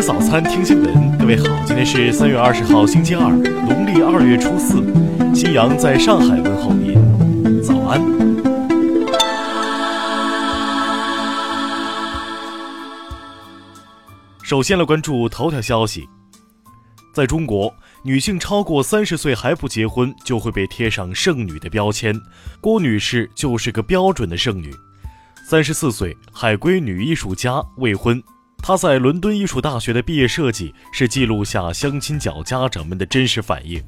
吃早餐，听新闻。各位好，今天是三月二十号，星期二，农历二月初四。新阳在上海问候您，早安。首先来关注头条消息，在中国，女性超过三十岁还不结婚，就会被贴上剩女的标签。郭女士就是个标准的剩女。三十四岁，海归女艺术家，未婚。她在伦敦艺术大学的毕业设计是记录下相亲角家长们的真实反应。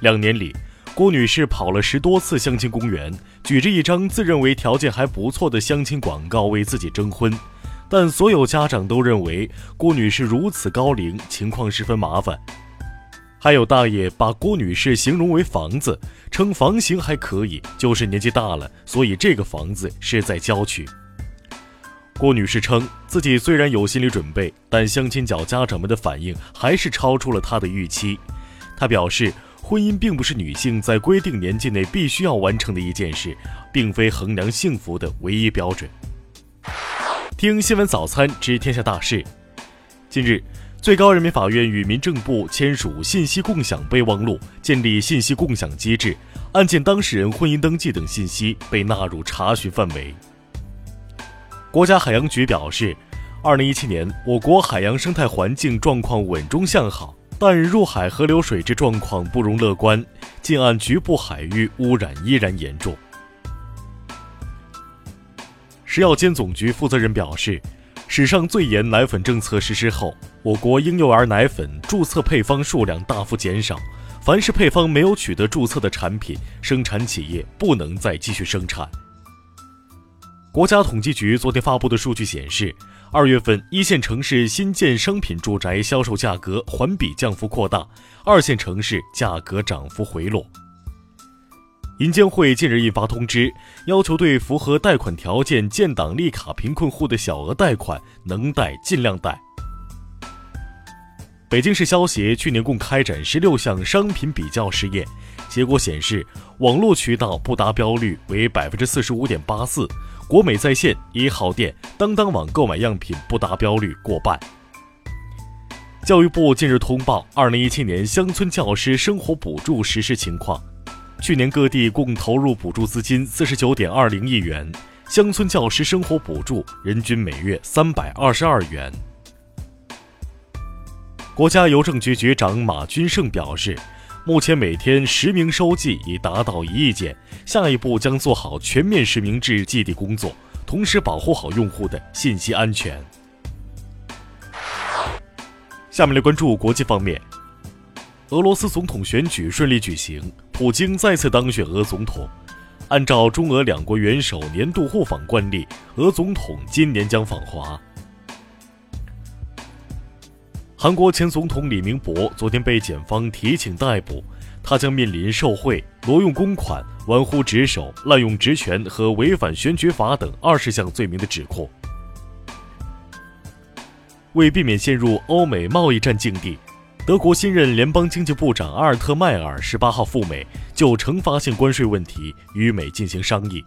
两年里，郭女士跑了十多次相亲公园，举着一张自认为条件还不错的相亲广告为自己征婚，但所有家长都认为郭女士如此高龄，情况十分麻烦。还有大爷把郭女士形容为房子，称房型还可以，就是年纪大了，所以这个房子是在郊区。郭女士称自己虽然有心理准备，但相亲角家长们的反应还是超出了她的预期。她表示，婚姻并不是女性在规定年纪内必须要完成的一件事，并非衡量幸福的唯一标准。听新闻早餐知天下大事。近日。最高人民法院与民政部签署信息共享备忘录，建立信息共享机制，案件当事人婚姻登记等信息被纳入查询范围。国家海洋局表示，二零一七年我国海洋生态环境状况稳中向好，但入海河流水质状况不容乐观，近岸局部海域污染依然严重。食药监总局负责人表示。史上最严奶粉政策实施后，我国婴幼儿奶粉注册配方数量大幅减少。凡是配方没有取得注册的产品，生产企业不能再继续生产。国家统计局昨天发布的数据显示，二月份一线城市新建商品住宅销售价格环比降幅扩大，二线城市价格涨幅回落。银监会近日印发通知，要求对符合贷款条件、建档立卡贫困户的小额贷款，能贷尽量贷。北京市消协去年共开展十六项商品比较试验，结果显示，网络渠道不达标率为百分之四十五点八四，国美在线、一号店、当当网购买样品不达标率过半。教育部近日通报二零一七年乡村教师生活补助实施情况。去年各地共投入补助资金四十九点二零亿元，乡村教师生活补助人均每月三百二十二元。国家邮政局局长马军胜表示，目前每天实名收寄已达到一亿件，下一步将做好全面实名制寄递工作，同时保护好用户的信息安全。下面来关注国际方面。俄罗斯总统选举顺利举行，普京再次当选俄总统。按照中俄两国元首年度互访惯例，俄总统今年将访华。韩国前总统李明博昨天被检方提请逮捕，他将面临受贿、挪用公款、玩忽职守、滥用职权和违反选举法等二十项罪名的指控。为避免陷入欧美贸易战境地。德国新任联邦经济部长阿尔特迈尔十八号赴美，就惩罚性关税问题与美进行商议。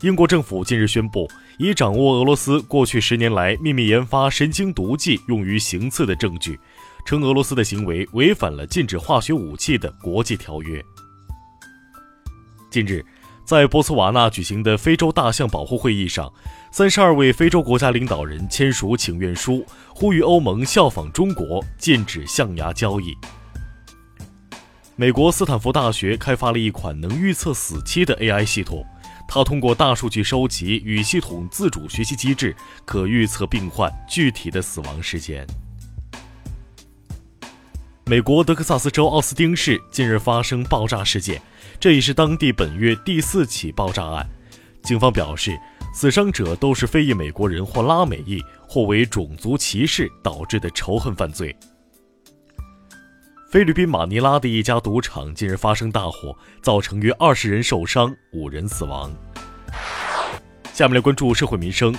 英国政府近日宣布，已掌握俄罗斯过去十年来秘密研发神经毒剂用于行刺的证据，称俄罗斯的行为违反了禁止化学武器的国际条约。近日。在波斯瓦纳举行的非洲大象保护会议上，三十二位非洲国家领导人签署请愿书，呼吁欧盟效仿中国，禁止象牙交易。美国斯坦福大学开发了一款能预测死期的 AI 系统，它通过大数据收集与系统自主学习机制，可预测病患具体的死亡时间。美国德克萨斯州奥斯汀市近日发生爆炸事件。这已是当地本月第四起爆炸案。警方表示，死伤者都是非裔美国人或拉美裔，或为种族歧视导致的仇恨犯罪。菲律宾马尼拉的一家赌场近日发生大火，造成约二十人受伤，五人死亡。下面来关注社会民生。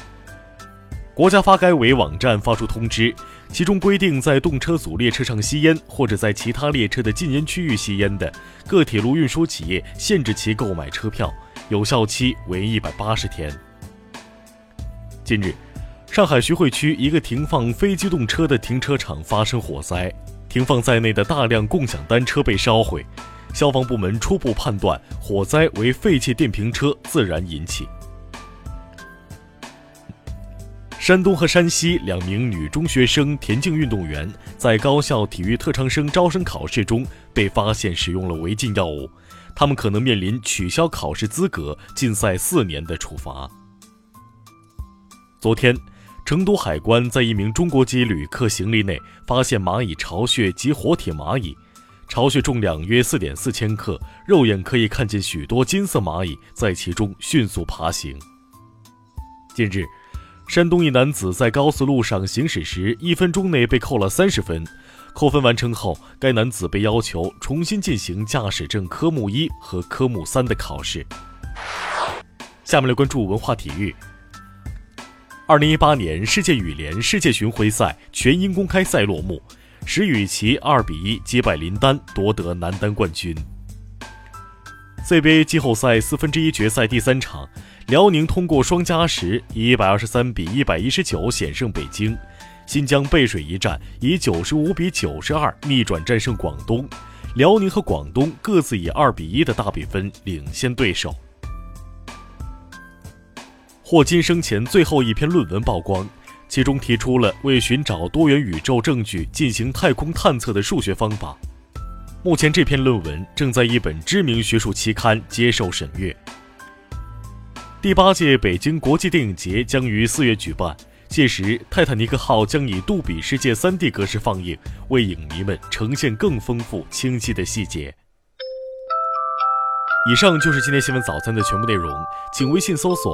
国家发改委网站发出通知。其中规定，在动车组列车上吸烟，或者在其他列车的禁烟区域吸烟的，各铁路运输企业限制其购买车票，有效期为一百八十天。近日，上海徐汇区一个停放非机动车的停车场发生火灾，停放在内的大量共享单车被烧毁。消防部门初步判断，火灾为废弃电瓶车自燃引起。山东和山西两名女中学生田径运动员在高校体育特长生招生考试中被发现使用了违禁药物，他们可能面临取消考试资格、禁赛四年的处罚。昨天，成都海关在一名中国籍旅客行李内发现蚂蚁巢穴及活体蚂蚁。巢穴重量约四点四千克，肉眼可以看见许多金色蚂蚁在其中迅速爬行。近日，山东一男子在高速路上行驶时，一分钟内被扣了三十分。扣分完成后，该男子被要求重新进行驾驶证科目一和科目三的考试。下面来关注文化体育。二零一八年世界羽联世界巡回赛全英公开赛落幕。石宇奇二比一击败林丹，夺得男单冠军。CBA 季后赛四分之一决赛第三场，辽宁通过双加时以一百二十三比一百一十九险胜北京。新疆背水一战，以九十五比九十二逆转战胜广东。辽宁和广东各自以二比一的大比分领先对手。霍金生前最后一篇论文曝光。其中提出了为寻找多元宇宙证据进行太空探测的数学方法。目前这篇论文正在一本知名学术期刊接受审阅。第八届北京国际电影节将于四月举办，届时《泰坦尼克号》将以杜比世界 3D 格式放映，为影迷们呈现更丰富清晰的细节。以上就是今天新闻早餐的全部内容，请微信搜索